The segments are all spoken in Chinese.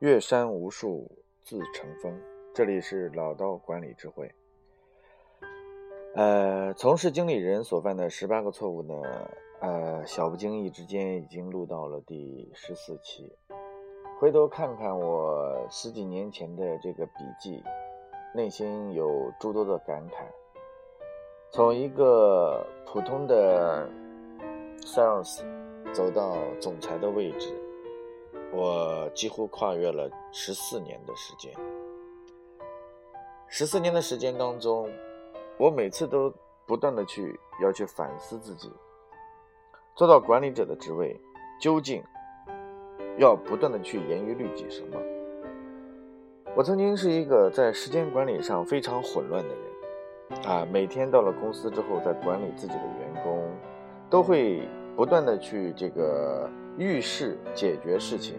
越山无数自成峰。这里是老刀管理智慧。呃，从事经理人所犯的十八个错误呢，呃，小不经意之间已经录到了第十四期。回头看看我十几年前的这个笔记，内心有诸多的感慨。从一个普通的 sales 走到总裁的位置。我几乎跨越了十四年的时间。十四年的时间当中，我每次都不断的去要去反思自己，做到管理者的职位，究竟要不断的去严于律己什么？我曾经是一个在时间管理上非常混乱的人，啊，每天到了公司之后，在管理自己的员工，都会不断的去这个。遇事解决事情，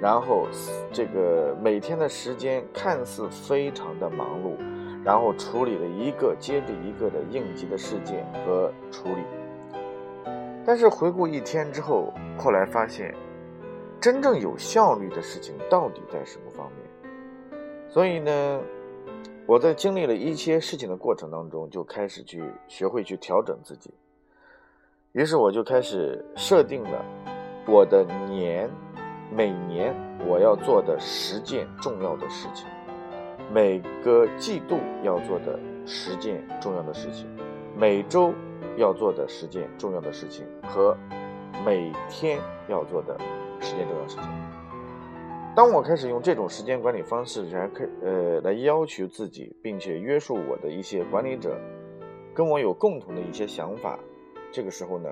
然后这个每天的时间看似非常的忙碌，然后处理了一个接着一个的应急的事件和处理。但是回顾一天之后，后来发现，真正有效率的事情到底在什么方面？所以呢，我在经历了一些事情的过程当中，就开始去学会去调整自己。于是我就开始设定了。我的年，每年我要做的十件重要的事情，每个季度要做的十件重要的事情，每周要做的十件重要的事情和每天要做的十件重要事情。当我开始用这种时间管理方式来开呃来要求自己，并且约束我的一些管理者，跟我有共同的一些想法，这个时候呢。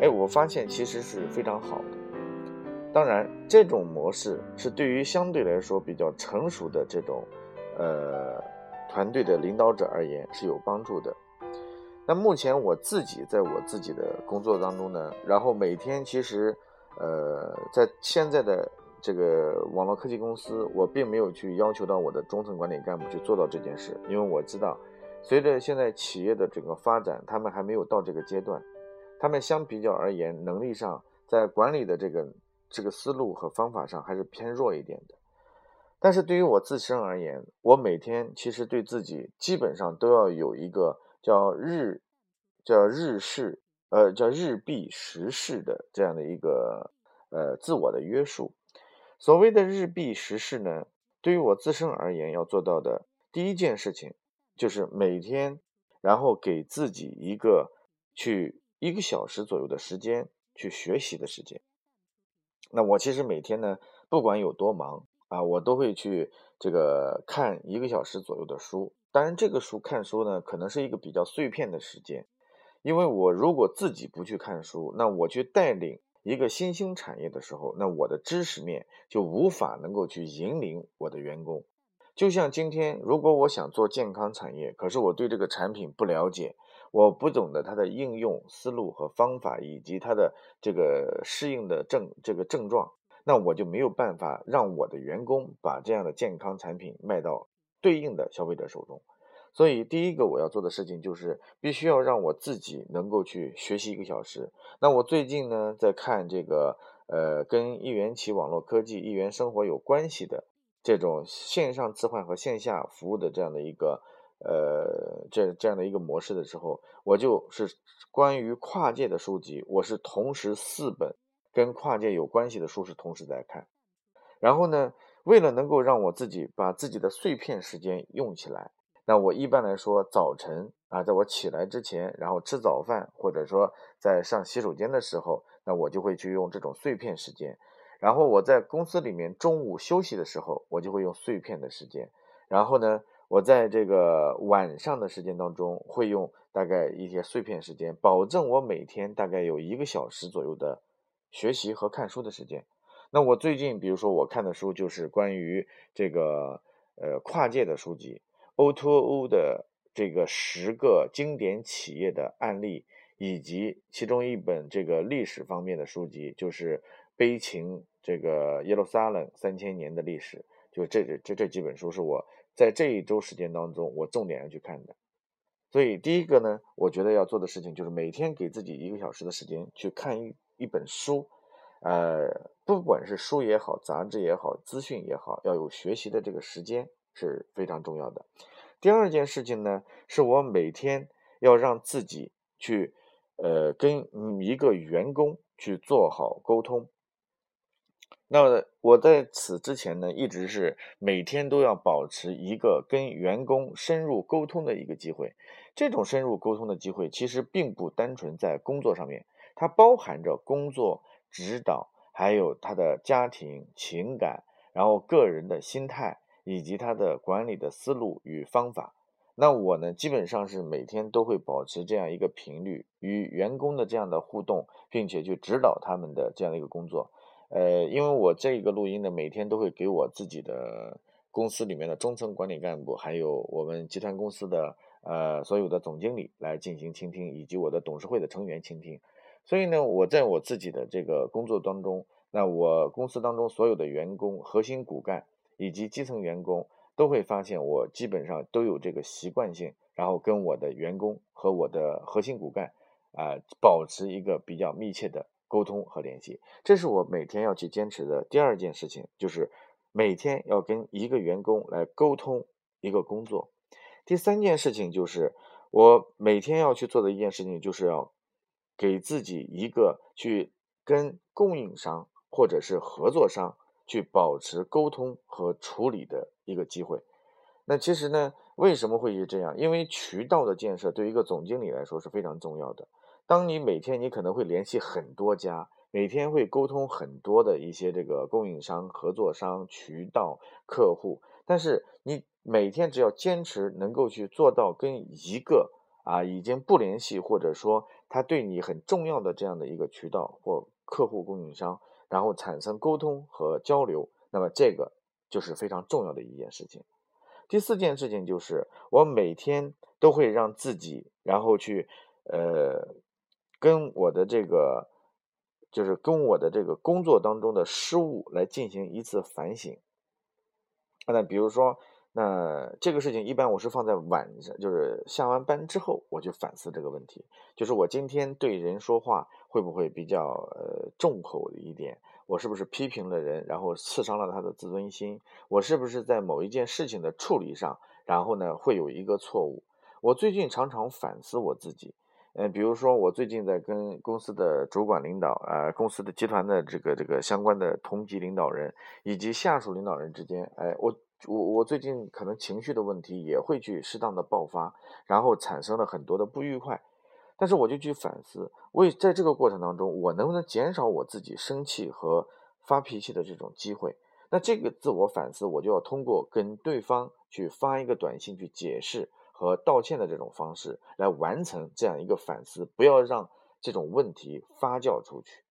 哎，我发现其实是非常好的。当然，这种模式是对于相对来说比较成熟的这种，呃，团队的领导者而言是有帮助的。那目前我自己在我自己的工作当中呢，然后每天其实，呃，在现在的这个网络科技公司，我并没有去要求到我的中层管理干部去做到这件事，因为我知道，随着现在企业的整个发展，他们还没有到这个阶段。他们相比较而言，能力上在管理的这个这个思路和方法上还是偏弱一点的。但是对于我自身而言，我每天其实对自己基本上都要有一个叫日叫日事呃叫日必时事的这样的一个呃自我的约束。所谓的日必时事呢，对于我自身而言，要做到的第一件事情就是每天，然后给自己一个去。一个小时左右的时间去学习的时间，那我其实每天呢，不管有多忙啊，我都会去这个看一个小时左右的书。当然，这个书看书呢，可能是一个比较碎片的时间，因为我如果自己不去看书，那我去带领一个新兴产业的时候，那我的知识面就无法能够去引领我的员工。就像今天，如果我想做健康产业，可是我对这个产品不了解。我不懂得它的应用思路和方法，以及它的这个适应的症这个症状，那我就没有办法让我的员工把这样的健康产品卖到对应的消费者手中。所以，第一个我要做的事情就是必须要让我自己能够去学习一个小时。那我最近呢，在看这个呃，跟一元起网络科技、一元生活有关系的这种线上置换和线下服务的这样的一个。呃，这这样的一个模式的时候，我就是关于跨界的书籍，我是同时四本跟跨界有关系的书是同时在看。然后呢，为了能够让我自己把自己的碎片时间用起来，那我一般来说早晨啊，在我起来之前，然后吃早饭，或者说在上洗手间的时候，那我就会去用这种碎片时间。然后我在公司里面中午休息的时候，我就会用碎片的时间。然后呢？我在这个晚上的时间当中，会用大概一些碎片时间，保证我每天大概有一个小时左右的学习和看书的时间。那我最近，比如说我看的书就是关于这个呃跨界的书籍，O2O 的这个十个经典企业的案例，以及其中一本这个历史方面的书籍，就是《悲情这个耶路撒冷三千年的历史》，就这这这这几本书是我。在这一周时间当中，我重点要去看的。所以第一个呢，我觉得要做的事情就是每天给自己一个小时的时间去看一一本书，呃，不管是书也好，杂志也好，资讯也好，要有学习的这个时间是非常重要的。第二件事情呢，是我每天要让自己去，呃，跟一个员工去做好沟通。那我在此之前呢，一直是每天都要保持一个跟员工深入沟通的一个机会。这种深入沟通的机会，其实并不单纯在工作上面，它包含着工作指导，还有他的家庭情感，然后个人的心态，以及他的管理的思路与方法。那我呢，基本上是每天都会保持这样一个频率，与员工的这样的互动，并且去指导他们的这样的一个工作。呃，因为我这个录音呢，每天都会给我自己的公司里面的中层管理干部，还有我们集团公司的呃所有的总经理来进行倾听，以及我的董事会的成员倾听。所以呢，我在我自己的这个工作当中，那我公司当中所有的员工、核心骨干以及基层员工都会发现，我基本上都有这个习惯性，然后跟我的员工和我的核心骨干啊保持一个比较密切的。沟通和联系，这是我每天要去坚持的第二件事情，就是每天要跟一个员工来沟通一个工作。第三件事情就是我每天要去做的一件事情，就是要给自己一个去跟供应商或者是合作商去保持沟通和处理的一个机会。那其实呢，为什么会是这样？因为渠道的建设对于一个总经理来说是非常重要的。当你每天你可能会联系很多家，每天会沟通很多的一些这个供应商、合作商、渠道、客户，但是你每天只要坚持能够去做到跟一个啊已经不联系或者说他对你很重要的这样的一个渠道或客户供应商，然后产生沟通和交流，那么这个就是非常重要的一件事情。第四件事情就是我每天都会让自己然后去呃。跟我的这个，就是跟我的这个工作当中的失误来进行一次反省。那比如说，那这个事情一般我是放在晚上，就是下完班之后，我去反思这个问题。就是我今天对人说话会不会比较呃重口一点？我是不是批评了人，然后刺伤了他的自尊心？我是不是在某一件事情的处理上，然后呢会有一个错误？我最近常常反思我自己。嗯，比如说我最近在跟公司的主管领导啊，公司的集团的这个这个相关的同级领导人以及下属领导人之间，哎，我我我最近可能情绪的问题也会去适当的爆发，然后产生了很多的不愉快，但是我就去反思，为在这个过程当中，我能不能减少我自己生气和发脾气的这种机会？那这个自我反思，我就要通过跟对方去发一个短信去解释。和道歉的这种方式来完成这样一个反思，不要让这种问题发酵出去。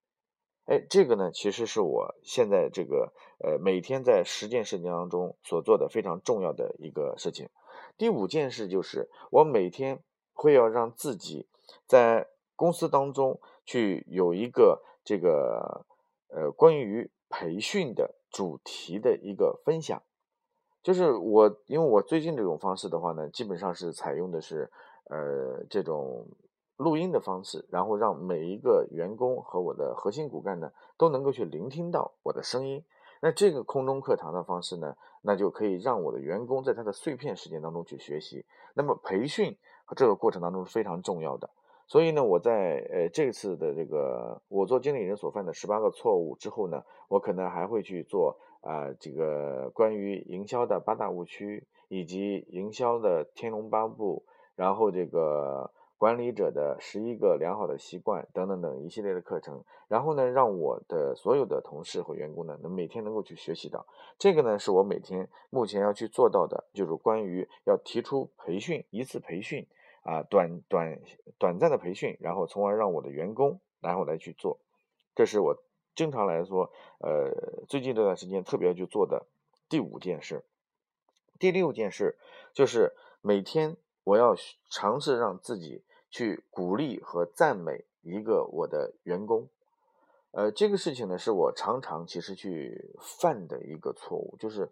哎，这个呢，其实是我现在这个呃每天在十件事情当中所做的非常重要的一个事情。第五件事就是我每天会要让自己在公司当中去有一个这个呃关于培训的主题的一个分享。就是我，因为我最近这种方式的话呢，基本上是采用的是，呃，这种录音的方式，然后让每一个员工和我的核心骨干呢都能够去聆听到我的声音。那这个空中课堂的方式呢，那就可以让我的员工在他的碎片时间当中去学习。那么培训和这个过程当中是非常重要的。所以呢，我在呃这次的这个我做经理人所犯的十八个错误之后呢，我可能还会去做。啊，这个关于营销的八大误区，以及营销的天龙八部，然后这个管理者的十一个良好的习惯等等等一系列的课程，然后呢，让我的所有的同事和员工呢，能每天能够去学习到。这个呢，是我每天目前要去做到的，就是关于要提出培训一次培训啊，短短短暂的培训，然后从而让我的员工然后来去做，这是我。经常来说，呃，最近这段时间特别去做的第五件事，第六件事就是每天我要尝试让自己去鼓励和赞美一个我的员工。呃，这个事情呢，是我常常其实去犯的一个错误，就是。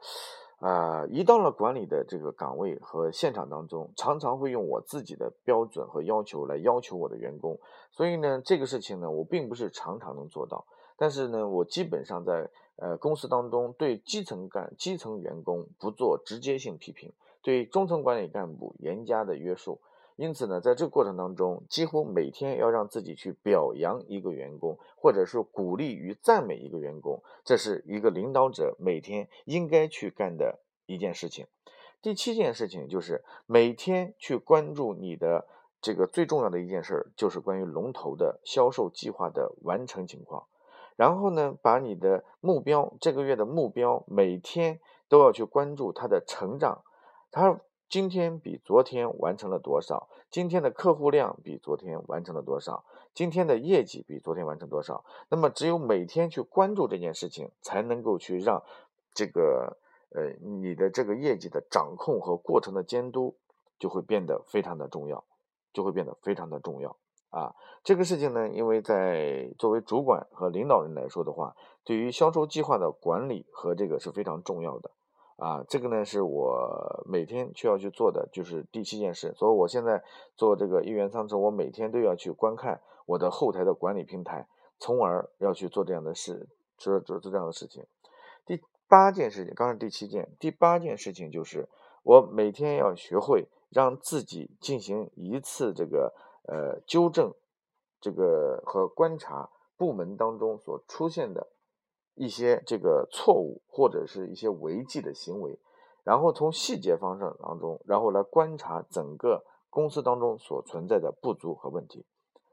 啊，一到了管理的这个岗位和现场当中，常常会用我自己的标准和要求来要求我的员工，所以呢，这个事情呢，我并不是常常能做到。但是呢，我基本上在呃公司当中对基层干基层员工不做直接性批评，对中层管理干部严加的约束。因此呢，在这个过程当中，几乎每天要让自己去表扬一个员工，或者是鼓励与赞美一个员工，这是一个领导者每天应该去干的一件事情。第七件事情就是每天去关注你的这个最重要的一件事儿，就是关于龙头的销售计划的完成情况。然后呢，把你的目标这个月的目标每天都要去关注它的成长，它。今天比昨天完成了多少？今天的客户量比昨天完成了多少？今天的业绩比昨天完成多少？那么，只有每天去关注这件事情，才能够去让这个呃你的这个业绩的掌控和过程的监督就会变得非常的重要，就会变得非常的重要啊！这个事情呢，因为在作为主管和领导人来说的话，对于销售计划的管理和这个是非常重要的。啊，这个呢是我每天需要去做的，就是第七件事。所以我现在做这个一元商城，我每天都要去观看我的后台的管理平台，从而要去做这样的事，做做做这样的事情。第八件事情，刚是第七件，第八件事情就是我每天要学会让自己进行一次这个呃纠正，这个和观察部门当中所出现的。一些这个错误或者是一些违纪的行为，然后从细节方向当中，然后来观察整个公司当中所存在的不足和问题。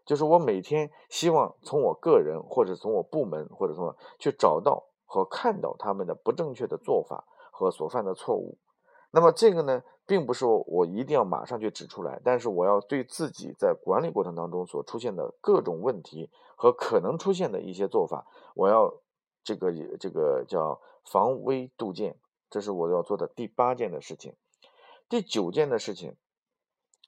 就是我每天希望从我个人或者从我部门或者从去找到和看到他们的不正确的做法和所犯的错误。那么这个呢，并不是我一定要马上去指出来，但是我要对自己在管理过程当中所出现的各种问题和可能出现的一些做法，我要。这个这个叫防微杜渐，这是我要做的第八件的事情。第九件的事情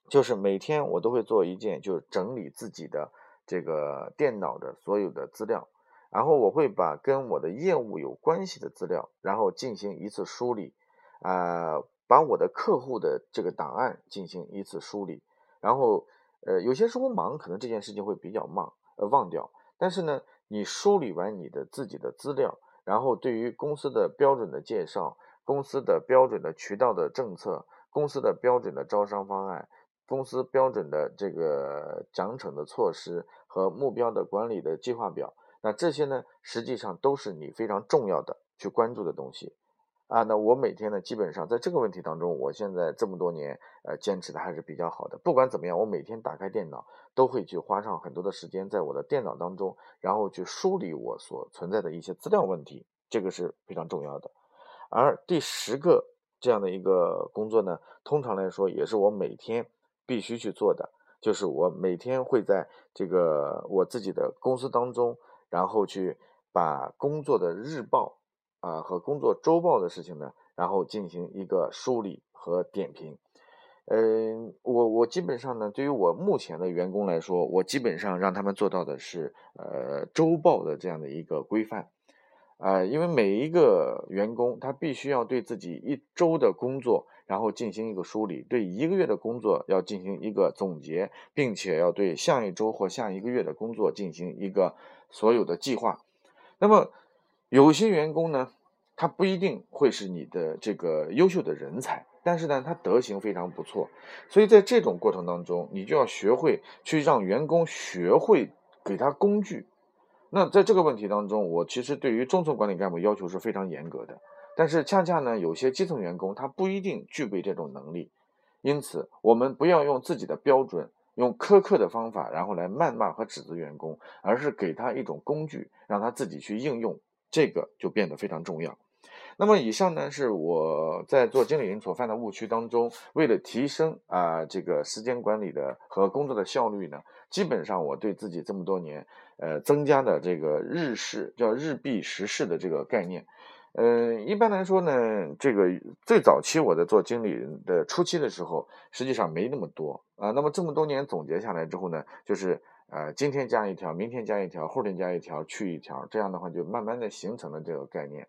就是每天我都会做一件，就是整理自己的这个电脑的所有的资料，然后我会把跟我的业务有关系的资料，然后进行一次梳理，啊，把我的客户的这个档案进行一次梳理，然后呃，有些时候忙，可能这件事情会比较慢，呃，忘掉，但是呢。你梳理完你的自己的资料，然后对于公司的标准的介绍、公司的标准的渠道的政策、公司的标准的招商方案、公司标准的这个奖惩的措施和目标的管理的计划表，那这些呢，实际上都是你非常重要的去关注的东西。啊，那我每天呢，基本上在这个问题当中，我现在这么多年，呃，坚持的还是比较好的。不管怎么样，我每天打开电脑，都会去花上很多的时间在我的电脑当中，然后去梳理我所存在的一些资料问题，这个是非常重要的。而第十个这样的一个工作呢，通常来说也是我每天必须去做的，就是我每天会在这个我自己的公司当中，然后去把工作的日报。啊，和工作周报的事情呢，然后进行一个梳理和点评。嗯，我我基本上呢，对于我目前的员工来说，我基本上让他们做到的是呃周报的这样的一个规范。啊，因为每一个员工他必须要对自己一周的工作，然后进行一个梳理；对一个月的工作要进行一个总结，并且要对下一周或下一个月的工作进行一个所有的计划。那么。有些员工呢，他不一定会是你的这个优秀的人才，但是呢，他德行非常不错，所以在这种过程当中，你就要学会去让员工学会给他工具。那在这个问题当中，我其实对于中层管理干部要求是非常严格的，但是恰恰呢，有些基层员工他不一定具备这种能力，因此我们不要用自己的标准，用苛刻的方法，然后来谩骂和指责员工，而是给他一种工具，让他自己去应用。这个就变得非常重要。那么以上呢是我在做经理人所犯的误区当中，为了提升啊这个时间管理的和工作的效率呢，基本上我对自己这么多年呃增加的这个日事叫日毕时事的这个概念，嗯，一般来说呢，这个最早期我在做经理人的初期的时候，实际上没那么多啊。那么这么多年总结下来之后呢，就是。呃，今天加一条，明天加一条，后天加一条，去一条，这样的话就慢慢的形成了这个概念。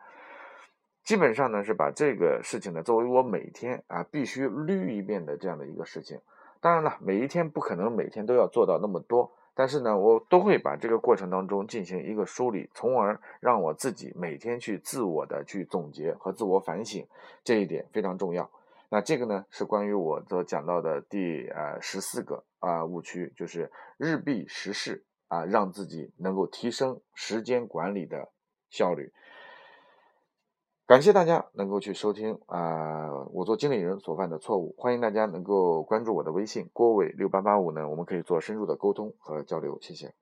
基本上呢是把这个事情呢作为我每天啊必须捋一遍的这样的一个事情。当然了，每一天不可能每天都要做到那么多，但是呢，我都会把这个过程当中进行一个梳理，从而让我自己每天去自我的去总结和自我反省，这一点非常重要。那这个呢，是关于我所讲到的第呃十四个啊误区，就是日毕时事啊，让自己能够提升时间管理的效率。感谢大家能够去收听啊，我做经理人所犯的错误。欢迎大家能够关注我的微信郭伟六八八五呢，我们可以做深入的沟通和交流。谢谢。